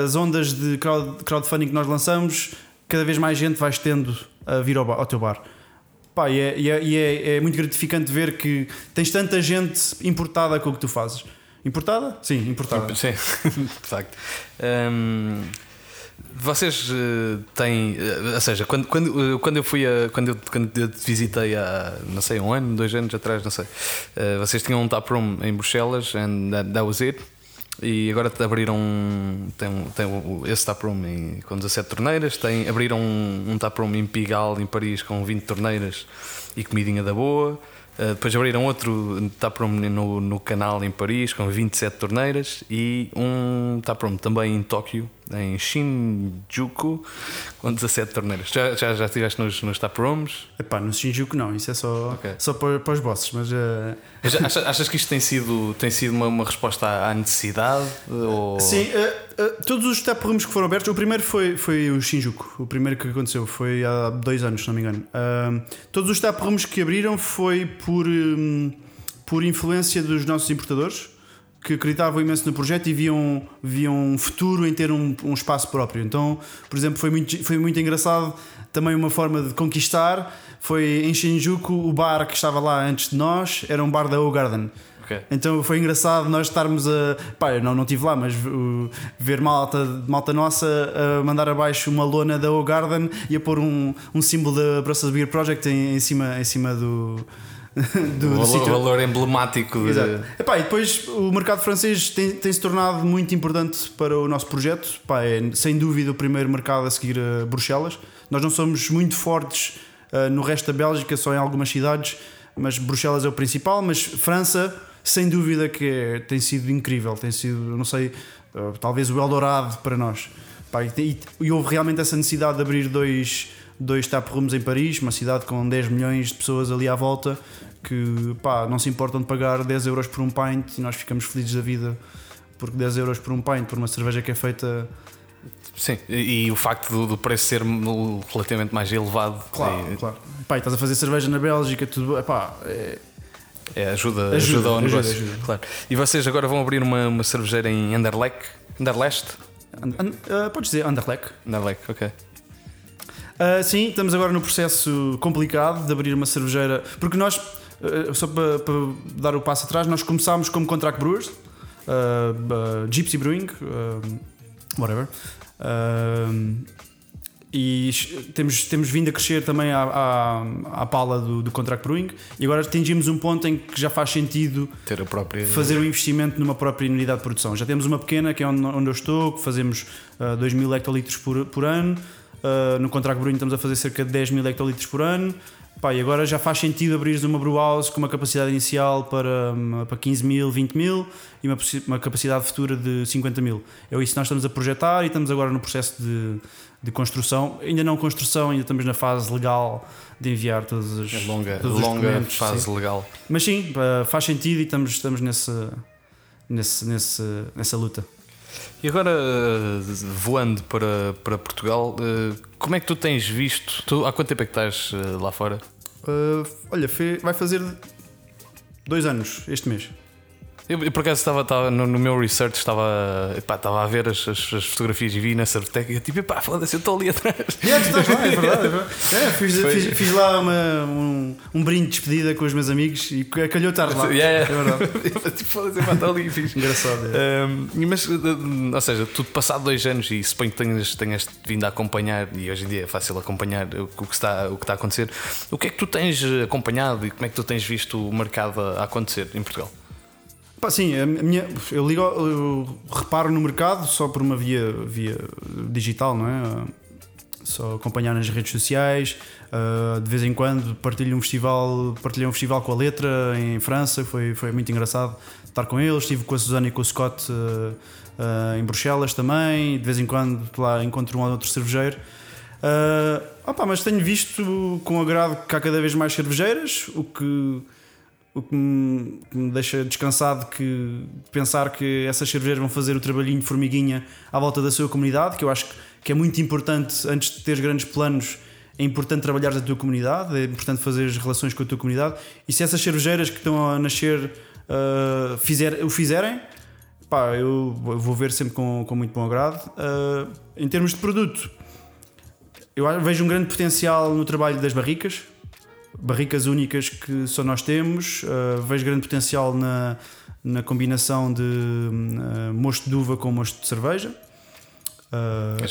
as ondas de crowd, crowdfunding que nós lançamos, cada vez mais gente vai tendo a vir ao, bar, ao teu bar. Pá, é, e é, e é, é muito gratificante ver que tens tanta gente importada com o que tu fazes. Importada? Sim, importada. Sim, de facto. Um, vocês uh, têm, uh, ou seja, quando, quando, uh, quando eu fui a, quando eu, quando eu te visitei há, não sei, um ano, dois anos atrás, não sei, vocês tinham um taproom em Bruxelas and that, that was it. E agora te abriram tem, tem esse taproom em, com 17 torneiras, tem, abriram um, um taproom em Pigalle, em Paris, com 20 torneiras e comidinha da boa. Uh, depois abriram outro taproom no, no canal em Paris com 27 torneiras e um taproom também em Tóquio, em Shinjuku, com 17 torneiras. Já, já, já estiveste nos, nos taprooms? Epá, no Shinjuku não, isso é só, okay. só para, para os bosses, mas. Uh... Achas, achas, que isto tem sido, tem sido uma, uma resposta à necessidade? Ou... Sim, uh, uh, todos os taprooms que foram abertos, o primeiro foi, foi o Shinjuku, o primeiro que aconteceu, foi há dois anos, se não me engano. todos os taprooms que abriram foi por, um, por influência dos nossos importadores que acreditavam imenso no projeto e viam, viam um futuro em ter um, um espaço próprio. Então, por exemplo, foi muito, foi muito engraçado também uma forma de conquistar. Foi em Shinjuku, o bar que estava lá antes de nós era um bar da O Garden. Ok. Então foi engraçado nós estarmos a. Pá, eu não, não estive lá, mas uh, ver malta, malta nossa a mandar abaixo uma lona da O Garden e a pôr um, um símbolo da Brussels Beer Project em, em, cima, em cima do. do, o do valor, sítio. valor emblemático de- Exato. Epá, e depois o mercado francês tem, tem se tornado muito importante para o nosso projeto. Epá, é sem dúvida o primeiro mercado a seguir a Bruxelas. Nós não somos muito fortes ah, no resto da Bélgica, só em algumas cidades, mas Bruxelas é o principal. Mas França, sem dúvida, que é- tem sido incrível. Tem sido, não sei, ah, talvez o Eldorado para nós. Epá, e, e- houve realmente essa necessidade de abrir dois, dois tap rooms em Paris, uma cidade com 10 milhões de pessoas ali à volta que pá, não se importam de pagar 10 euros por um pint e nós ficamos felizes da vida porque 10 euros por um pint por uma cerveja que é feita Sim, e, e o facto do, do preço ser relativamente mais elevado claro, é- claro. Pá, e estás a fazer cerveja na Bélgica tudo epá, é, é, ajuda, Ajuda, ajuda, ao ajuda, negócio. ajuda. Claro. E vocês agora vão abrir uma, uma cervejeira em Anderlecht? Anderlecht? an- an- ah, podes dizer Anderlecht Anderlecht, ok. Ah, sim, estamos agora no processo complicado de abrir uma cervejeira porque nós ah, só para, para dar o passo atrás nós começámos como contract brewers ah, ah, Gypsy Brewing whatever e temos, temos vindo a crescer também à, à, à pala do, do contract brewing e agora atingimos um ponto em que já faz sentido Ter a própria. fazer um investimento numa própria unidade de produção. Já temos uma pequena, que é onde, onde eu estou, que fazemos uh, 2 mil hectolitros por, por ano. Uh, no contrato brewing estamos a fazer cerca de 10 mil hectolitros por ano. Pá, e agora já faz sentido abrir uma brew house com uma capacidade inicial para, hum, para 15 mil, 20 mil e uma, uma capacidade futura de 50 mil. É isso que nós estamos a projetar e estamos agora no processo de, de construção. Ainda não construção, ainda estamos na fase legal de enviar todos os, É longa, todos os longa documentos, fase sim. legal. Mas sim, faz sentido e estamos, estamos nesse, nesse, nesse, nessa luta. E agora, voando para, para Portugal, eh, como é que tu tens visto? Tu, há quanto tempo é que estás eh, lá fora? Uh, olha, vai fazer dois anos este mês. Eu, eu, por acaso estava, estava no, no meu research, estava, epá, estava a ver as, as, as fotografias e vi na Certec e eu tipo, epá, foda-se, eu estou ali atrás. Tu estás lá, é verdade. É, verdade. É, fiz, fiz- fiz lá uma- um, um brinde de despedida com os meus amigos e calhou estar lá. Yeah. É verdade. Tipo, foda-se, epá, estou ali e fiz. Engraçado. é. Um, mas, ou seja, tudo passado dois anos e suponho que tenhas, tenhas vindo a acompanhar, e hoje em dia é fácil acompanhar o, que está, o que está a acontecer. O que é que tu tens acompanhado e como é que tu tens visto o mercado a acontecer em Portugal? Pá, sim, minha, eu, ligo, eu reparo no mercado só por uma via, via digital, não é? Só acompanhar nas redes sociais, uh, de vez em quando partilho um festival, partilhei um festival com a letra em França, foi, foi muito engraçado estar com eles, estive com a Susana e com o Scott uh, uh, em Bruxelas também, de vez em quando lá encontro um ou outro cervejeiro. Uh, opa, mas tenho visto com agrado que há cada vez mais cervejeiras, o que o que me, me deixa descansado que pensar que essas cervejeiras vão fazer o trabalhinho de formiguinha à volta da sua comunidade, que eu acho que- é muito importante antes de teres grandes planos. É importante trabalhar a tua comunidade, é importante fazer as relações com a tua comunidade. E se essas cervejeiras que estão a nascer ah, fizer, o fizerem, pá, eu vou ver sempre com, com muito bom agrado. Ah, em termos de produto, eu vejo um grande potencial no trabalho das barricas, barricas únicas que só nós temos. Uh, vejo grande potencial na, na combinação de uh, mosto de uva com mosto de cerveja. Uh,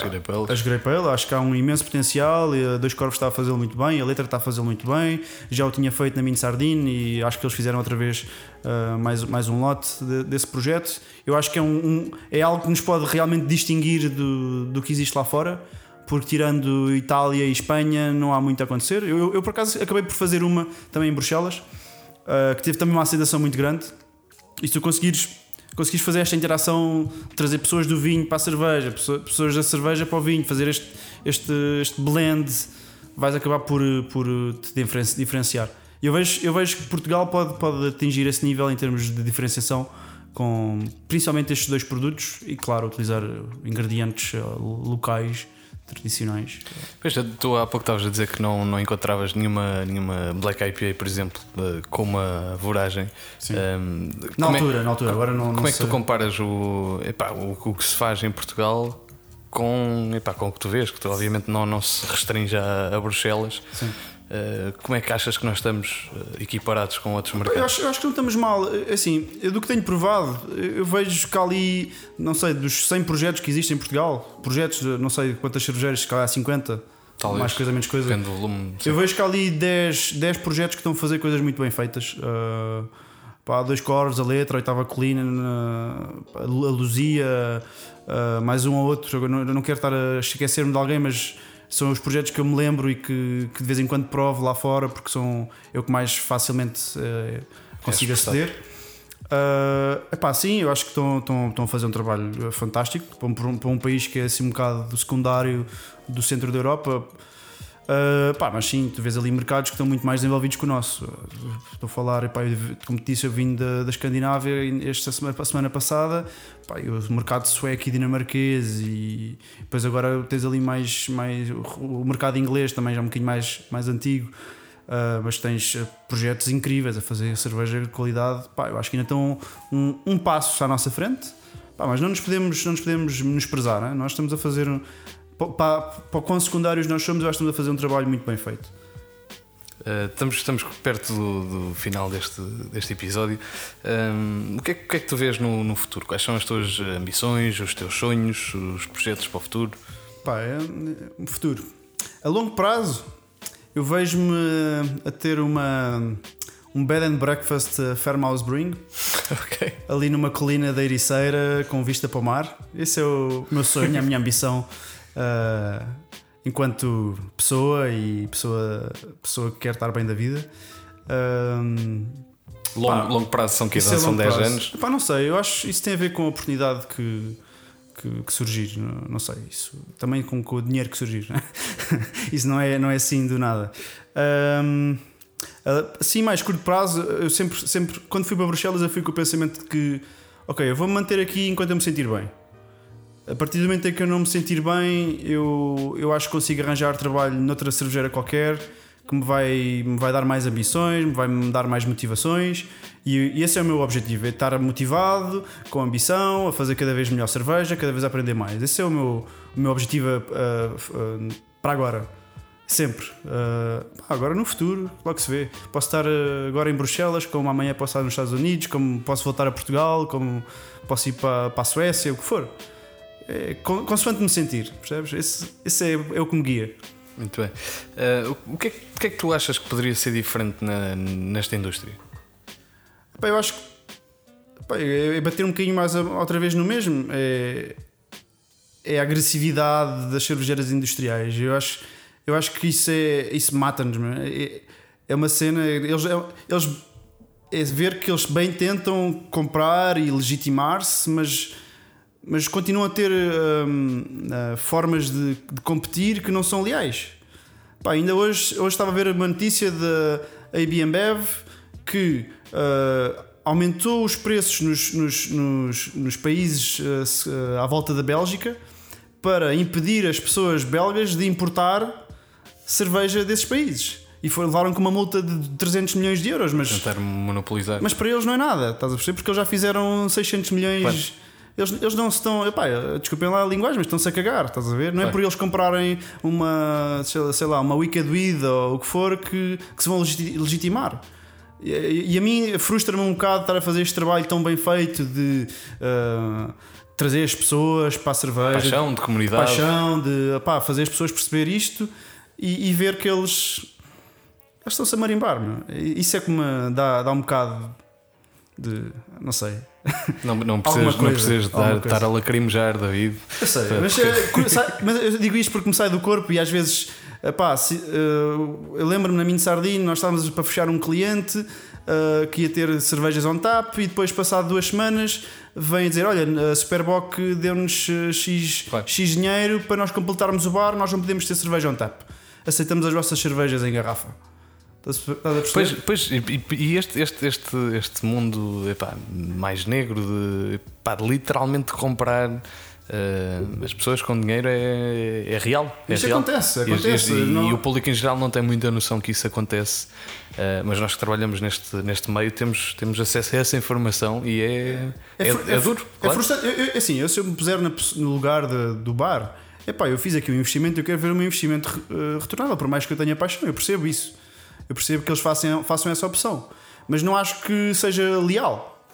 As Grape Ale, acho que há um imenso potencial. E a Dois Corvos está a fazê-lo muito bem, a letra está a fazê-lo muito bem. Já o tinha feito na Mini Sardine e acho que eles fizeram outra vez uh, mais, mais um lote de- desse projeto. Eu acho que é, um, um- é algo que nos pode realmente distinguir do, do que existe lá fora, porque tirando Itália e Espanha não há muito a acontecer. Eu, eu, eu, por acaso acabei por fazer uma também em Bruxelas, uh, que teve também uma aceitação muito grande. E se tu conseguires, conseguires fazer esta interação, trazer pessoas do vinho para a cerveja, pessoa- pessoas da cerveja para o vinho, fazer este, este, este blend, vais acabar por, por te diferen- diferenciar. Eu vejo, eu vejo que Portugal pode, pode atingir esse nível em termos de diferenciação com principalmente estes dois produtos e, claro, utilizar ingredientes uh, locais, tradicionais. Pois, tu há pouco estavas a dizer que não, não encontravas nenhuma, nenhuma Black IPA, por exemplo, com uma voragem. Sim. Um, Na como é- altura, na altura, agora não, Como não é que tu sei. comparas o, epá, o, o que se faz em Portugal com, epá, com o que tu vês? Que tu, obviamente não, não se restringe a, a Bruxelas. Sim. Uh, como é que achas que nós estamos uh, equiparados com outros mercados? Eu acho, eu acho, que não estamos mal. Assim, do que tenho provado, eu vejo que ali, não sei, dos 100 projetos que existem em Portugal, projetos, de, não sei quantas cervejeiras, se calhar há 50, Talvez. mais coisa, menos coisa. Depende do volume. Eu vejo que ali 10, 10 projetos que estão a fazer coisas muito bem feitas. Uh, pá, dois cores, a letra, a oitava colina, a Luzia, uh, mais um ou outro. Eu não, eu não quero estar a esquecer-me de alguém, mas são os projetos que eu me lembro e que, que de vez em quando provo lá fora, porque são eu que mais facilmente uh, consigo aceder. Uh, epá, sim, eu acho que estão, estão, estão a fazer um trabalho fantástico para um, para um país que é assim um bocado do secundário do centro da Europa. Uh, pá, mas sim, tu vês ali mercados que estão muito mais desenvolvidos que o nosso. Estou a falar, epá, como te disse, eu vim da, da Escandinávia esta semana, semana passada, pá, o mercado sueco e dinamarquês, e depois agora tens ali mais, mais o mercado inglês também, já um bocadinho mais, mais antigo. Uh, mas tens projetos incríveis a fazer cerveja de qualidade. Pá, eu acho que ainda estão um, um passo à nossa frente, pá, mas não nos podemos, não nos podemos menosprezar. Né? Nós estamos a fazer para, para quão secundários nós somos, eu acho que estamos a fazer um trabalho muito bem feito. Uh, estamos, estamos perto do, do, final deste, deste episódio. Um, o, que é, o, que é, que tu vês no, no, futuro? Quais são as tuas ambições, os teus sonhos, os projetos para o futuro? Pá, é, um futuro. A longo prazo, eu vejo-me a ter uma, um bed and breakfast Fairmouth Brewing. Okay. Ali numa colina da Ericeira com vista para o mar. Esse é o meu sonho, a minha ambição uh, enquanto pessoa e pessoa, pessoa que quer estar bem da vida. Uh, longo, pá, longo prazo são que é São 10 prazo. anos? Pá, não sei, eu acho que isso tem a ver com a oportunidade que, que, que surgir, não, não, sei, isso também com, com, o dinheiro que surgir, né? isso não é, não é assim do nada. Um, assim, mais curto prazo, eu sempre, sempre, quando fui para Bruxelas, eu fui com o pensamento de que, ok, eu vou me manter aqui enquanto eu me sentir bem. A partir do momento em que eu não me sentir bem, eu, eu acho que consigo arranjar trabalho noutra cervejeira qualquer que me vai, me vai dar mais ambições, me vai me dar mais motivações e, e, esse é o meu objetivo: é estar motivado, com ambição, a fazer cada vez melhor cerveja, cada vez a aprender mais. Esse é o meu, o meu objetivo uh, uh, para agora. Sempre. Uh, agora no futuro, logo se vê. Posso estar agora em Bruxelas, como amanhã posso estar nos Estados Unidos, como posso voltar a Portugal, como posso ir para, para a Suécia, o que for é, consoante me sentir, percebes? Esse, esse é, é, o que me guia. Muito bem. Uh, o, que é, o que é que tu achas que poderia ser diferente na, nesta indústria? Pá, eu acho que pá, é, é bater um bocadinho mais outra vez no mesmo. É, é a agressividade das cervejeiras industriais. Eu acho, eu acho que isso, é, isso mata-nos. É, é uma cena. Eles, é, eles é ver que eles bem tentam comprar e legitimar-se, mas mas continuam a ter hum, uh, formas de, de, competir que não são leais. Pá, ainda hoje, hoje estava a ver uma notícia da AB InBev que uh, aumentou os preços nos, nos, nos, nos países uh, à volta da Bélgica para impedir as pessoas belgas de importar cerveja desses países. E foram, levaram com uma multa de 300 milhões de euros. Mas, Tentar monopolizar. Mas para eles não é nada, estás a perceber? Porque eles já fizeram 600 milhões. Claro eles, eles não se estão. Epá, desculpem lá a linguagem, mas estão-se a cagar, estás a ver? Não é, é por eles comprarem uma, sei lá, uma Wicked Weed ou o que for que, que se vão legitimar. E, e a mim frustra-me um bocado estar a fazer este trabalho tão bem feito de. Uh, trazer as pessoas para a cerveja, paixão de comunidade, paixão de opá, fazer as pessoas perceber isto e, e ver que eles, eles estão-se a marimbar. Meu. Isso é que me dá, dá um bocado de. não sei. Não, não precisas, não precisas de dar, estar a lacrimejar, David. Eu sei, mas, eh, mas, eu digo isto porque me sai do corpo e às vezes. Epá, se, uh, eu lembro-me na minha sardinha, nós estávamos para fechar um cliente uh, que ia ter cervejas on tap e depois, passado duas semanas, vem dizer: Olha, a Superboc deu-nos X, claro. X dinheiro para nós completarmos o bar, nós não podemos ter cerveja on tap. Aceitamos as vossas cervejas em garrafa. Pois, pois e, e este, este, este, este mundo epá, mais negro de, epá, de literalmente comprar uh, as pessoas com dinheiro é, é real. É isso real. acontece, acontece. E, e, não... e, o público em geral não tem muita noção que isso acontece, uh, mas nós que trabalhamos neste, neste meio temos, temos acesso a essa informação e é, é, é, é duro. É, frustrante. Eu, eu, assim, eu, se eu me puser no lugar de, do bar epá, eu fiz aqui um investimento, eu quero ver o meu investimento uh, retornado, por mais que eu tenha paixão, eu percebo isso. Eu percebo que eles façam, façam essa opção. Mas não acho que seja leal.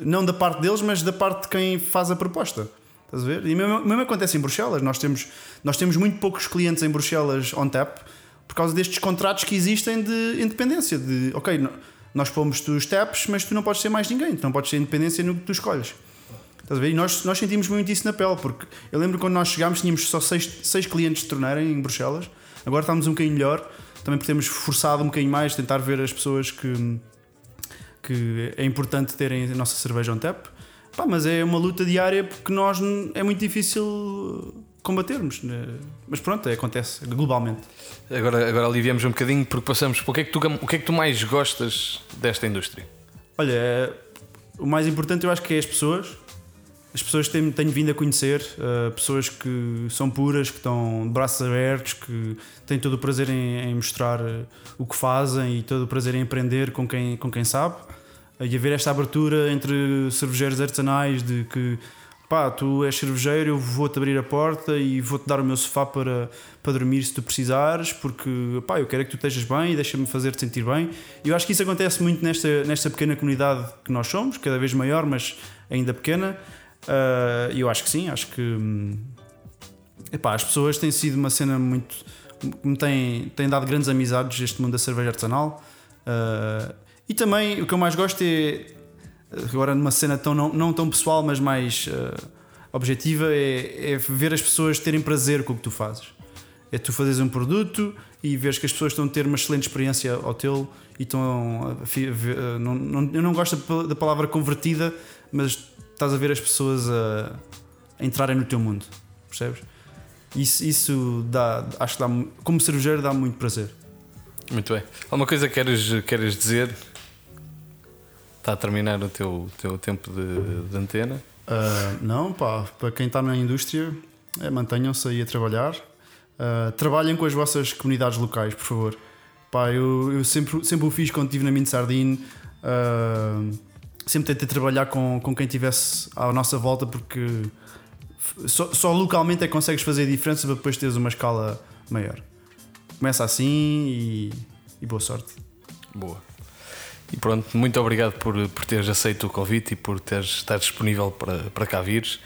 Não da parte deles, mas da parte de quem faz a proposta. Estás a ver? E mesmo, mesmo acontece em Bruxelas. Nós temos, nós temos muito poucos clientes em Bruxelas on tap por causa destes contratos que existem de independência. De, ok, nós pomos-te os taps, mas tu não podes ser mais ninguém. Tu não podes ser independência no que tu escolhes. Estás a ver? E nós, nós sentimos muito isso na pele, porque eu lembro quando nós chegámos, tínhamos só seis, seis clientes de torneira em Bruxelas. Agora estamos um bocadinho melhor. Também porque temos forçado um bocadinho mais, tentar ver as pessoas que, que é importante terem a nossa cerveja on tap. Pá, mas é uma luta diária porque nós é muito difícil combatermos. Né? Mas pronto, é, acontece globalmente. Agora, agora aliviamos um bocadinho porque passamos. O que, é que tu, o que é que tu mais gostas desta indústria? Olha, é, o mais importante eu acho que é as pessoas. As pessoas que tenho, tenho vindo a conhecer, uh, pessoas que são puras, que estão de braços abertos, que têm todo o prazer em, em mostrar uh, o que fazem e todo o prazer em aprender com quem, com quem sabe e haver esta abertura entre cervejeiros artesanais de que pá, tu és cervejeiro, eu vou-te abrir a porta e vou-te dar o meu sofá para, para dormir se tu precisares, porque pá, eu quero que tu estejas bem e deixa-me fazer-te sentir bem. E eu acho que isso acontece muito nesta, nesta pequena comunidade que nós somos, cada vez maior, mas ainda pequena. Uh, e eu acho que sim, acho que hum, epá, as pessoas têm sido uma cena muito. me têm, têm dado grandes amizades este mundo da cerveja artesanal. Uh, e também o que eu mais gosto é, agora numa cena tão, não, não tão pessoal, mas mais uh, objetiva, é, é, ver as pessoas terem prazer com o que tu fazes. É tu fazeres um produto e veres que as pessoas estão a ter uma excelente experiência ao teu e estão. A, não, não, eu não gosto da palavra convertida, mas estás a ver as pessoas a, a entrarem no teu mundo, percebes? Isso, isso dá, acho que dá, como cervejeiro, dá muito prazer. Muito bem. Alguma coisa queres, queres dizer Está a terminar o teu, teu tempo de, de antena? Uh, não, pá, para quem está na indústria, é, mantenham-se aí a trabalhar. Uh, trabalhem com as vossas comunidades locais, por favor. Pá, eu, eu sempre, sempre o fiz quando estive na Mini Sardine. Uh, sempre tentei trabalhar com, com quem estivesse à nossa volta, porque só, só localmente é que consegues fazer a diferença para depois teres uma escala maior. Começa assim e, e boa sorte. Boa. E pronto, muito obrigado por, por teres aceito o convite e por teres estar disponível para, para cá vires.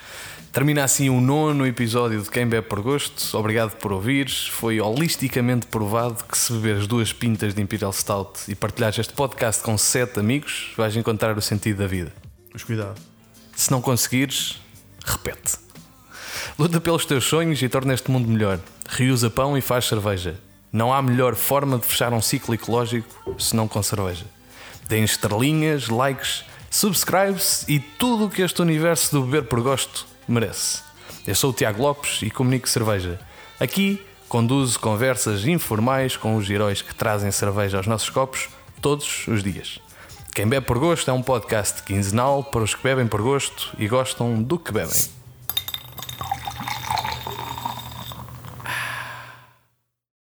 Termina assim o nono episódio de Quem Bebe por Gosto. Obrigado por ouvires. Foi holisticamente provado que se beberes duas pintas de Imperial Stout e partilhares este podcast com sete amigos, vais encontrar o sentido da vida. Mas cuidado. Se não conseguires, repete. Luta pelos teus sonhos e torna este mundo melhor. Reusa pão e faz cerveja. Não há melhor forma de fechar um ciclo ecológico senão com cerveja. Deem estrelinhas, likes, subscribes e tudo o que este universo do beber por gosto merece. Eu sou o Tiago Lopes e comunico cerveja. Aqui conduzo conversas informais com os heróis que trazem cerveja aos nossos copos todos os dias. Quem bebe por gosto é um podcast quinzenal para os que bebem por gosto e gostam do que bebem.